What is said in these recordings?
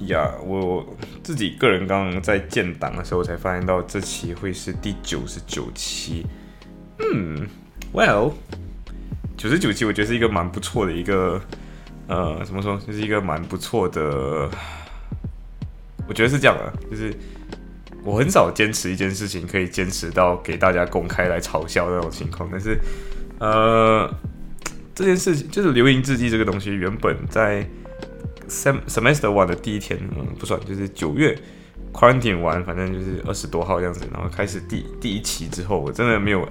呀，我自己个人刚刚在建档的时候才发现到这期会是第九十九期。嗯，Well，九十九期我觉得是一个蛮不错的一个，呃，怎么说，就是一个蛮不错的。我觉得是这样的，就是我很少坚持一件事情可以坚持到给大家公开来嘲笑那种情况，但是，呃，这件事情就是留言日记这个东西，原本在。Sem semester one 的第一天，嗯，不算，就是九月 quarantine 完，反正就是二十多号这样子，然后开始第第一期之后，我真的没有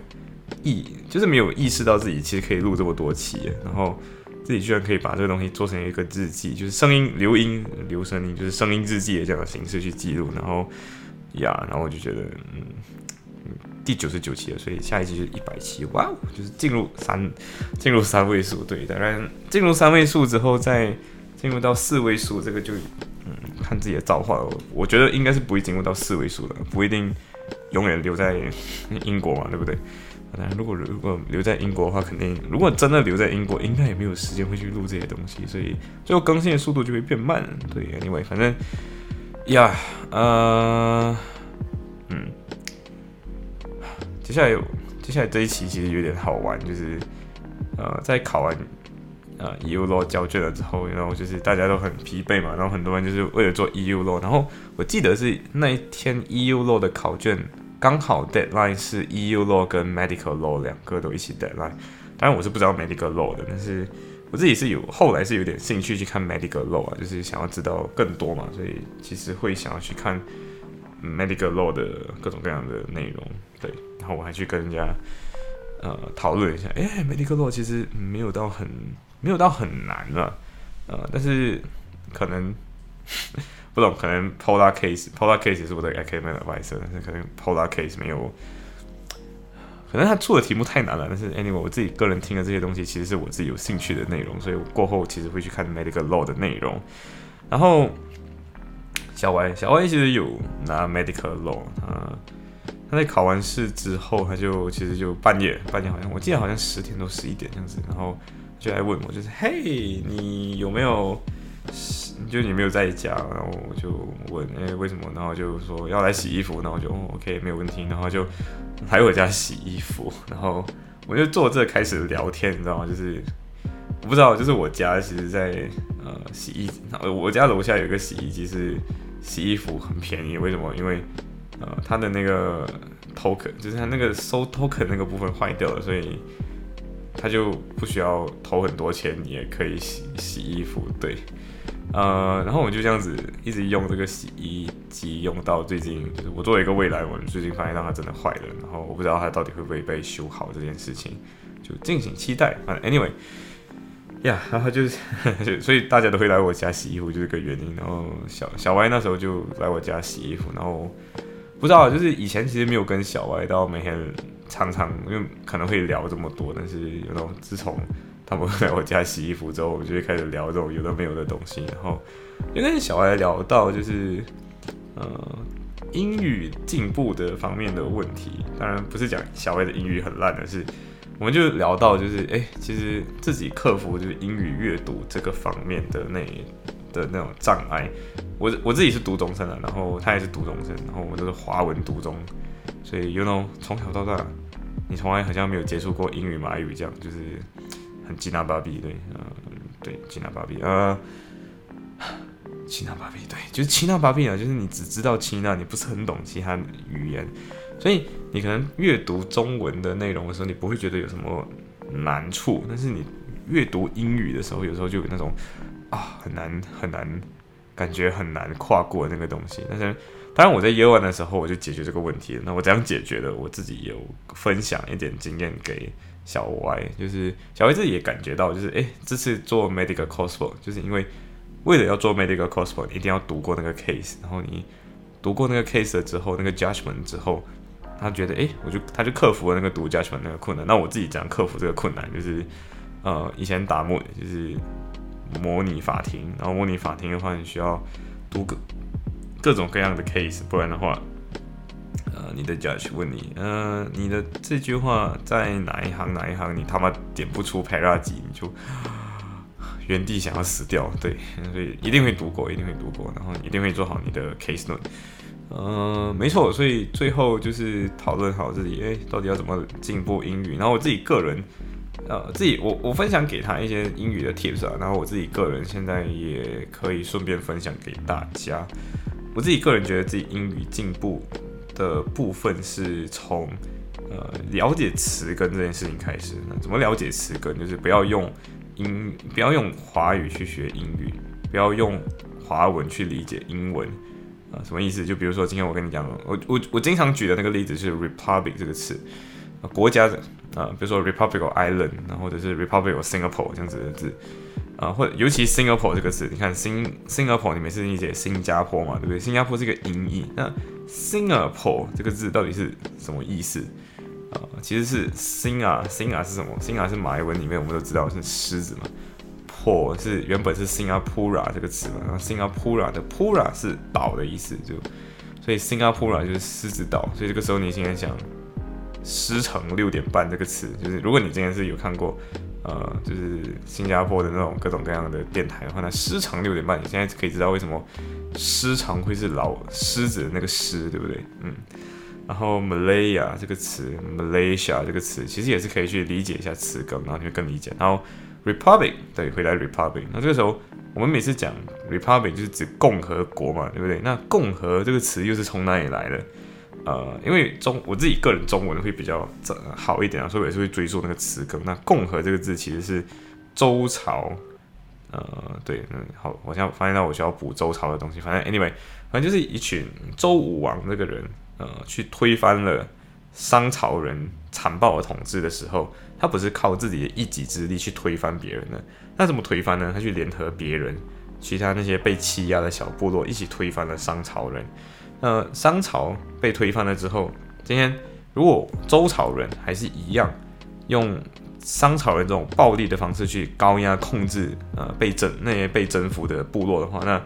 意，就是没有意识到自己其实可以录这么多期，然后自己居然可以把这个东西做成一个日记，就是声音留音留声音，就是声音日记的这样的形式去记录，然后呀，然后我就觉得，嗯，第九十九期了，所以下一期就是一百期，哇，就是进入三进入三位数，对，当然进入三位数之后再。进入到四位数，这个就嗯看自己的造化了。我觉得应该是不会进入到四位数的，不一定永远留在英国嘛，对不对？当然，如果如果留在英国的话，肯定如果真的留在英国，应该也没有时间会去录这些东西，所以最后更新的速度就会变慢。对，Anyway，反正呀，呃，嗯，接下来接下来这一期其实有点好玩，就是呃在考完。呃，EU law 交卷了之后，然后就是大家都很疲惫嘛，然后很多人就是为了做 EU law，然后我记得是那一天 EU law 的考卷刚好 deadline 是 EU law 跟 medical law 两个都一起 deadline，当然我是不知道 medical law 的，但是我自己是有后来是有点兴趣去看 medical law 啊，就是想要知道更多嘛，所以其实会想要去看 medical law 的各种各样的内容，对，然后我还去跟人家呃讨论一下，哎，medical law 其实没有到很。没有到很难了，呃，但是可能不懂，可能 Polar Case，Polar Case 是我的 Academic Advisor，但是可能 Polar Case 没有，可能他出的题目太难了。但是 Anyway，我自己个人听的这些东西，其实是我自己有兴趣的内容，所以我过后其实会去看 Medical Law 的内容。然后小 Y，小 Y 其实有拿 Medical Law，啊，他在考完试之后，他就其实就半夜，半夜好像我记得好像十点多十一点这样子，然后。就来问我，就是嘿，你有没有？就你没有在家，然后我就问，哎，为什么？然后就说要来洗衣服，然后就 OK，没有问题，然后就来我家洗衣服，然后我就坐这开始聊天，你知道吗？就是我不知道，就是我家其实，在呃洗衣，我家楼下有个洗衣机，是洗衣服很便宜，为什么？因为呃它的那个 token，就是它那个收 token 那个部分坏掉了，所以。他就不需要投很多钱，你也可以洗洗衣服，对，呃，然后我就这样子一直用这个洗衣机，用到最近，就是我作为一个未来人，最近发现到它真的坏了，然后我不知道它到底会不会被修好这件事情，就敬请期待。反正 anyway，呀，然后就是，所以大家都会来我家洗衣服，就是个原因。然后小小歪那时候就来我家洗衣服，然后不知道，就是以前其实没有跟小歪到每天。常常因为可能会聊这么多，但是有那种自从他们来我家洗衣服之后，我们就会开始聊这种有的没有的东西。然后就跟小孩聊到就是呃英语进步的方面的问题，当然不是讲小孩的英语很烂的是，我们就聊到就是哎，其实自己克服就是英语阅读这个方面的那的那种障碍。我我自己是读中生的，然后他也是读中生，然后我们都是华文读中。所以，you know，从小到大，你从来好像没有接触过英语、马语这样，就是很吉娜巴比，对，嗯，对，吉娜巴比，呃，吉纳巴比，对，就是吉纳巴比啊，就是你只知道吉纳，你不是很懂其他语言，所以你可能阅读中文的内容的时候，你不会觉得有什么难处，但是你阅读英语的时候，有时候就有那种啊，很难很难，感觉很难跨过那个东西，但是。当然，我在 Year One 的时候我就解决这个问题。那我怎样解决的？我自己有分享一点经验给小 Y，就是小 Y 自己也感觉到，就是诶，这次做 Medical Coursework，就是因为为了要做 medical crossbow，一定要读过那个 case，然后你读过那个 case 了之后，那个 judgment 之后，他觉得，诶，我就他就克服了那个读 judgment 那个困难。那我自己怎样克服这个困难，就是呃，以前打模就是模拟法庭，然后模拟法庭的话，你需要读各各种各样的 case，不然的话。呃，你的 judge 问你，呃，你的这句话在哪一行哪一行？你他妈点不出 para 几，你就原地想要死掉。对，所以一定会读过，一定会读过，然后一定会做好你的 case note。呃，没错，所以最后就是讨论好自己，哎，到底要怎么进步英语。然后我自己个人，呃，自己我我分享给他一些英语的 tips 啊，然后我自己个人现在也可以顺便分享给大家。我自己个人觉得自己英语进步。的部分是从呃了解词根这件事情开始。那怎么了解词根？就是不要用英，不要用华语去学英语，不要用华文去理解英文啊？什么意思？就比如说今天我跟你讲，我我我经常举的那个例子是 republic 这个词啊，国家的啊，比如说 republic of Ireland，然后或者是 republic of Singapore 这样子的字啊，或者尤其 Singapore 这个词，你看新 Singapore，你每次理解新加坡嘛，对不对？新加坡是一个音译，那 Singapore 这个字到底是什么意思啊？其实是 Sing 啊，Sing 啊是什么？Sing 啊是马来文里面我们都知道是狮子嘛。破是原本是 Singapore 这个词嘛，然后 Singapore 的 Pura 是岛的意思，就所以 Singapore 就是狮子岛。所以这个时候你现在想狮城六点半这个词，就是如果你今天是有看过呃，就是新加坡的那种各种各样的电台的话，那狮长六点半，你现在可以知道为什么。狮常会是老狮子的那个狮，对不对？嗯，然后 Malaya 这个词，Malaysia 这个词，其实也是可以去理解一下词根，然后你会更理解。然后 Republic 对，回来 Republic，那这个时候我们每次讲 Republic 就是指共和国嘛，对不对？那共和这个词又是从哪里来的？呃，因为中我自己个人中文会比较好一点啊，所以我也是会追溯那个词根。那共和这个字其实是周朝。呃，对，嗯，好，我现在发现到我需要补周朝的东西。反正 anyway，反正就是一群周武王这个人，呃，去推翻了商朝人残暴的统治的时候，他不是靠自己的一己之力去推翻别人的，那怎么推翻呢？他去联合别人，其他那些被欺压的小部落一起推翻了商朝人。那商朝被推翻了之后，今天如果周朝人还是一样用。商朝人这种暴力的方式去高压控制呃被征那些被征服的部落的话，那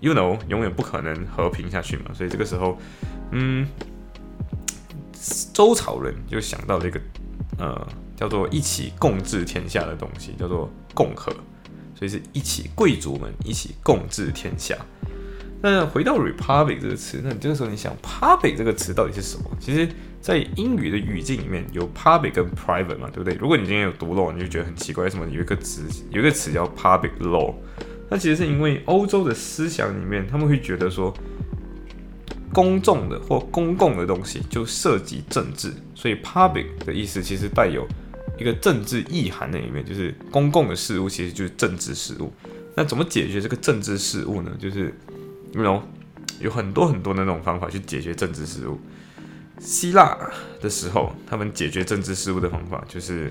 you know 永远不可能和平下去嘛。所以这个时候，嗯，周朝人就想到了一个呃叫做一起共治天下的东西，叫做共和。所以是一起贵族们一起共治天下。那回到 republic 这个词，那你这个时候你想 public 这个词到底是什么？其实。在英语的语境里面有 public 跟 private 嘛，对不对？如果你今天有读漏，你就觉得很奇怪，为什么有一个词有一个词叫 public law？那其实是因为欧洲的思想里面，他们会觉得说，公众的或公共的东西就涉及政治，所以 public 的意思其实带有一个政治意涵在里面，就是公共的事物其实就是政治事物。那怎么解决这个政治事物呢？就是有有很多很多的那种方法去解决政治事务。希腊的时候，他们解决政治事务的方法就是，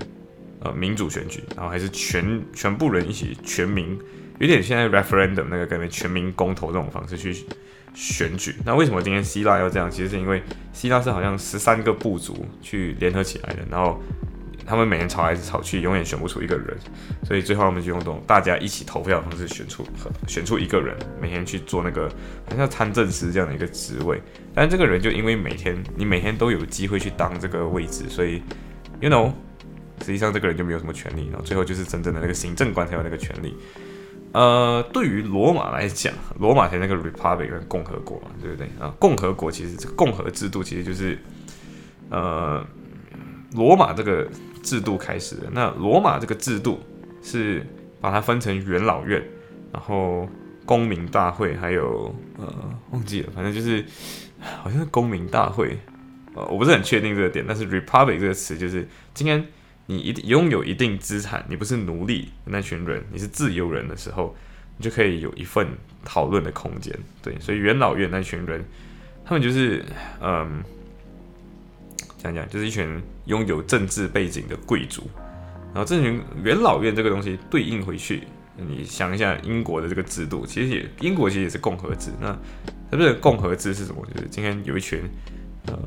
呃，民主选举，然后还是全全部人一起全民，有点现在 referendum 那个感觉，全民公投这种方式去选举。那为什么今天希腊要这样？其实是因为希腊是好像十三个部族去联合起来的，然后。他们每年吵来吵去，永远选不出一个人，所以最后他们就用这种大家一起投票的方式选出选出一个人，每天去做那个好像参政司这样的一个职位。但这个人就因为每天你每天都有机会去当这个位置，所以 you know，实际上这个人就没有什么权利，然后最后就是真正的那个行政官才有那个权利。呃，对于罗马来讲，罗马才那个 republic 跟共和国嘛，对不对啊？共和国其实这个共和制度其实就是呃罗马这个。制度开始的那罗马这个制度是把它分成元老院，然后公民大会，还有呃忘记了，反正就是好像是公民大会，呃我不是很确定这个点，但是 republic 这个词就是今天你一定拥有一定资产，你不是奴隶那群人，你是自由人的时候，你就可以有一份讨论的空间。对，所以元老院那群人，他们就是嗯。讲讲就是一群拥有政治背景的贵族，然后这群元老院这个东西对应回去，你想一下英国的这个制度，其实也英国其实也是共和制。那它这个共和制是什么？就是今天有一群呃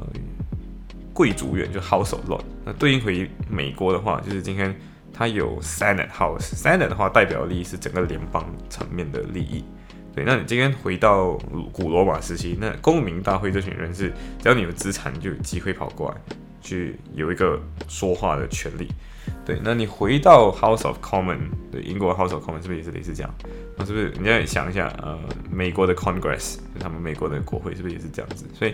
贵族院，就 House of lot。那对应回美国的话，就是今天它有 Senate House。Senate 的话代表利益是整个联邦层面的利益。对，那你今天回到古罗马时期，那公民大会这群人是，只要你有资产，就有机会跑过来，去有一个说话的权利。对，那你回到 House of Common，对，英国 House of Common 是不是也是类似这样？那是不是你要想一下，呃，美国的 Congress，就他们美国的国会是不是也是这样子？所以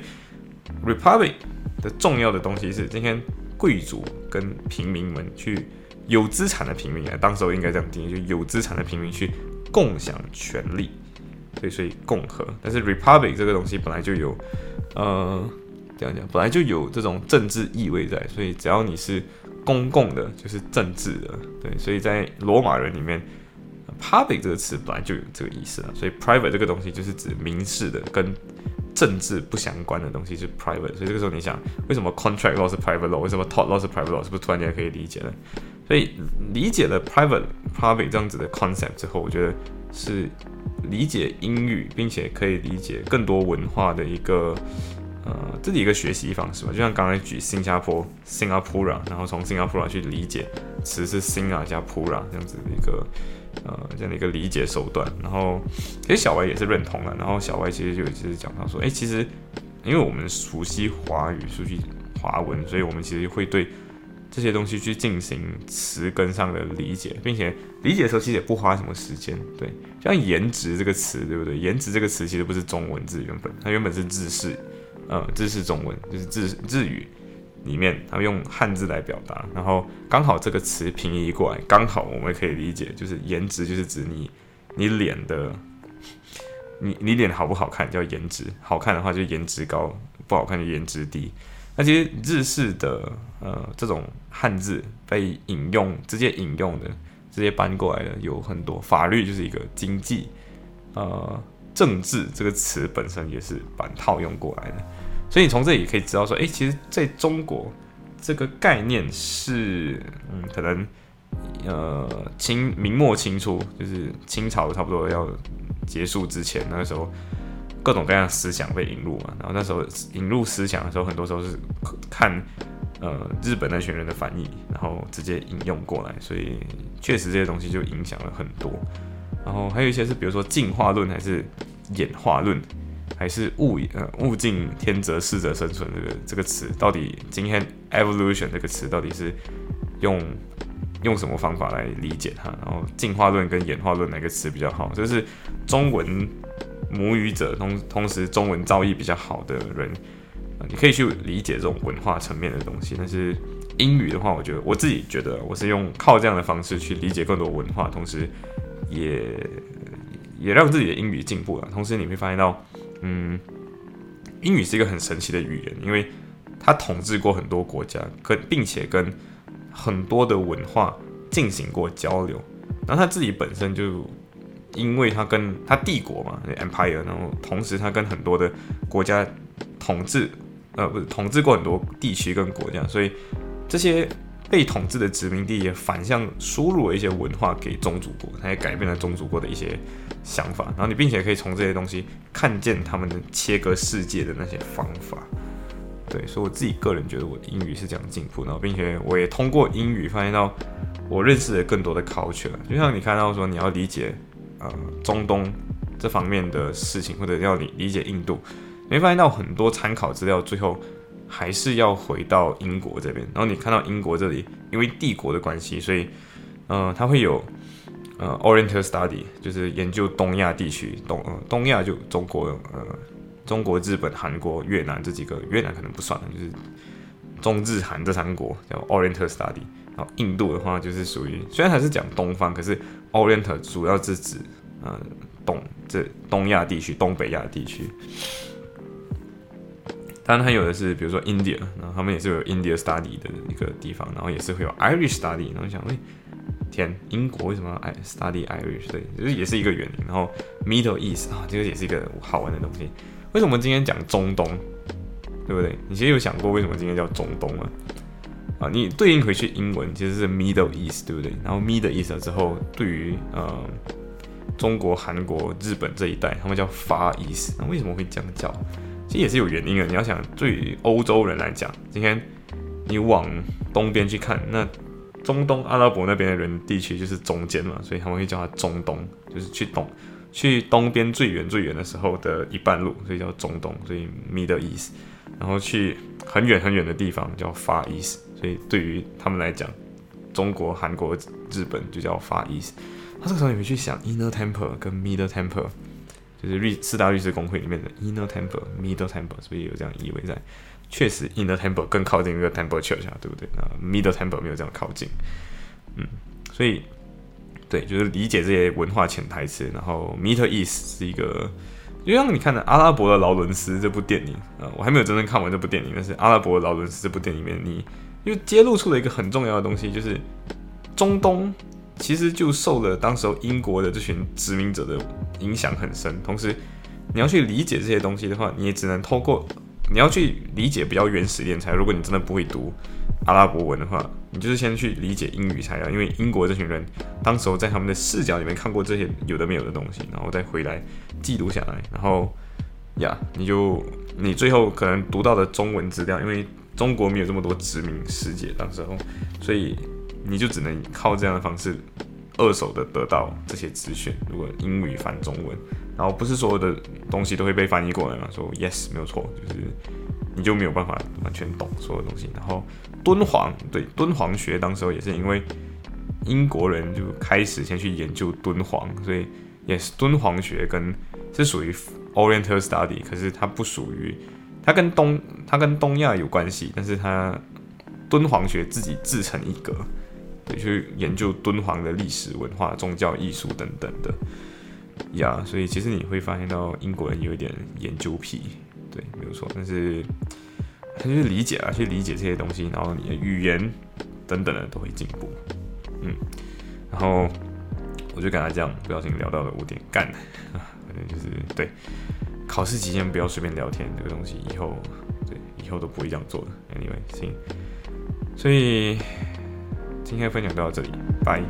Republic 的重要的东西是，今天贵族跟平民们去有资产的平民啊，当时候应该这样定义，就有资产的平民去共享权利。对，所以共和，但是 republic 这个东西本来就有，呃，这样讲，本来就有这种政治意味在，所以只要你是公共的，就是政治的，对，所以在罗马人里面，public 这个词本来就有这个意思啊，所以 private 这个东西就是指民事的，跟政治不相关的东西是 private，所以这个时候你想，为什么 contract law 是 private law，为什么 tort law 是 private law，是不是突然间可以理解了？所以理解了 private public 这样子的 concept 之后，我觉得是。理解英语，并且可以理解更多文化的一个呃自己一个学习方式吧。就像刚才举新加坡 Singapore，然后从 Singapore 去理解词是 Sing 啊加 Pura 这样子的一个呃这样的一个理解手段。然后其实小歪也是认同了。然后小歪其实就其实讲到说，哎，其实因为我们熟悉华语、熟悉华文，所以我们其实会对。这些东西去进行词根上的理解，并且理解的时候其实也不花什么时间。对，像颜值这个词，对不对？颜值这个词其实不是中文字，原本它原本是日式，呃，日式中文就是日日语里面，他们用汉字来表达，然后刚好这个词平移过来，刚好我们可以理解，就是颜值就是指你你脸的，你你脸好不好看叫颜值，好看的话就颜值高，不好看就颜值低。那其实日式的呃这种汉字被引用直接引用的直接搬过来的有很多，法律就是一个经济，呃政治这个词本身也是把套用过来的，所以你从这里可以知道说，哎，其实在中国这个概念是嗯可能呃清明末清初就是清朝差不多要结束之前那个时候。各种各样思想被引入嘛，然后那时候引入思想的时候，很多时候是看呃日本那群人的翻译，然后直接引用过来，所以确实这些东西就影响了很多。然后还有一些是比如说进化论，还是演化论，还是物呃物竞天择适者生存这个这个词，到底今天 evolution 这个词到底是用用什么方法来理解它？然后进化论跟演化论哪个词比较好？就是中文。母语者同同时中文造诣比较好的人，啊，你可以去理解这种文化层面的东西。但是英语的话，我觉得我自己觉得我是用靠这样的方式去理解更多文化，同时也也让自己的英语进步了。同时你会发现到，嗯，英语是一个很神奇的语言，因为它统治过很多国家，跟并且跟很多的文化进行过交流，然后它自己本身就。因为它跟它帝国嘛，empire，然后同时它跟很多的国家统治，呃，不是统治过很多地区跟国家，所以这些被统治的殖民地也反向输入了一些文化给宗主国，它也改变了宗主国的一些想法。然后你并且可以从这些东西看见他们的切割世界的那些方法。对，所以我自己个人觉得我的英语是这样进步，然后并且我也通过英语发现到我认识了更多的 culture，就像你看到说你要理解。呃，中东这方面的事情，或者要理理解印度，你会发现到很多参考资料，最后还是要回到英国这边。然后你看到英国这里，因为帝国的关系，所以，呃，它会有呃 Oriental Study，就是研究东亚地区，东呃东亚就中国呃中国、日本、韩国、越南这几个，越南可能不算，就是中日韩这三国叫 Oriental Study。然后印度的话，就是属于虽然还是讲东方，可是 Orient 主要是指呃东这东亚地区、东北亚地区。当然，还有的是比如说 India，然后他们也是有 India Study 的一个地方，然后也是会有 Irish Study。然后想，哎，天，英国为什么要 Study Irish？对，就是也是一个原因。然后 Middle East 啊，这个也是一个好玩的东西。为什么今天讲中东？对不对？你其实有想过为什么今天叫中东吗？你对应回去英文其实是 Middle East，对不对？然后 Middle East 之后，对于呃中国、韩国、日本这一带，他们叫 Far East。那为什么会这样叫？其实也是有原因的。你要想，对于欧洲人来讲，今天你往东边去看，那中东阿拉伯那边的人地区就是中间嘛，所以他们会叫它中东，就是去东去东边最远最远的时候的一半路，所以叫中东，所以 Middle East。然后去很远很远的地方叫 Far East，所以对于他们来讲，中国、韩国、日本就叫法语。他这个时候有没有去想 Inner Temple 跟 Middle Temple，就是律四大律师公会里面的 Inner Temple、Middle Temple，所以有这样意味在。确实，Inner Temple 更靠近一个 Temple Church 啊，对不对？那 Middle Temple 没有这样靠近。嗯，所以对，就是理解这些文化潜台词。然后 Middle East 是一个。就像你看的《阿拉伯的劳伦斯》这部电影，呃，我还没有真正看完这部电影，但是《阿拉伯的劳伦斯》这部电影里面，你又揭露出了一个很重要的东西，就是中东其实就受了当时候英国的这群殖民者的影响很深。同时，你要去理解这些东西的话，你也只能透过你要去理解比较原始点才。如果你真的不会读阿拉伯文的话，你就是先去理解英语才要，因为英国这群人当时候在他们的视角里面看过这些有的没有的东西，然后再回来。记录下来，然后呀，你就你最后可能读到的中文资料，因为中国没有这么多殖民世界，当时候，所以你就只能靠这样的方式二手的得到这些资讯。如果英语翻中文，然后不是所有的东西都会被翻译过来嘛？说 yes 没有错，就是你就没有办法完全懂所有东西。然后敦煌，对敦煌学，当时候也是因为英国人就开始先去研究敦煌，所以。Yes，敦煌学跟是属于 Oriental Study，可是它不属于，它跟东它跟东亚有关系，但是它敦煌学自己自成一格，对，去研究敦煌的历史文化、宗教、艺术等等的，呀，所以其实你会发现到英国人有一点研究癖，对，没有错，但是他去理解啊，去理解这些东西，然后你的语言等等的都会进步，嗯，然后。我就跟他这样，不小心聊到了五点干，反正就是对考试期间不要随便聊天这个东西，以后对以后都不会这样做的。Anyway，行，所以今天分享到这里，拜。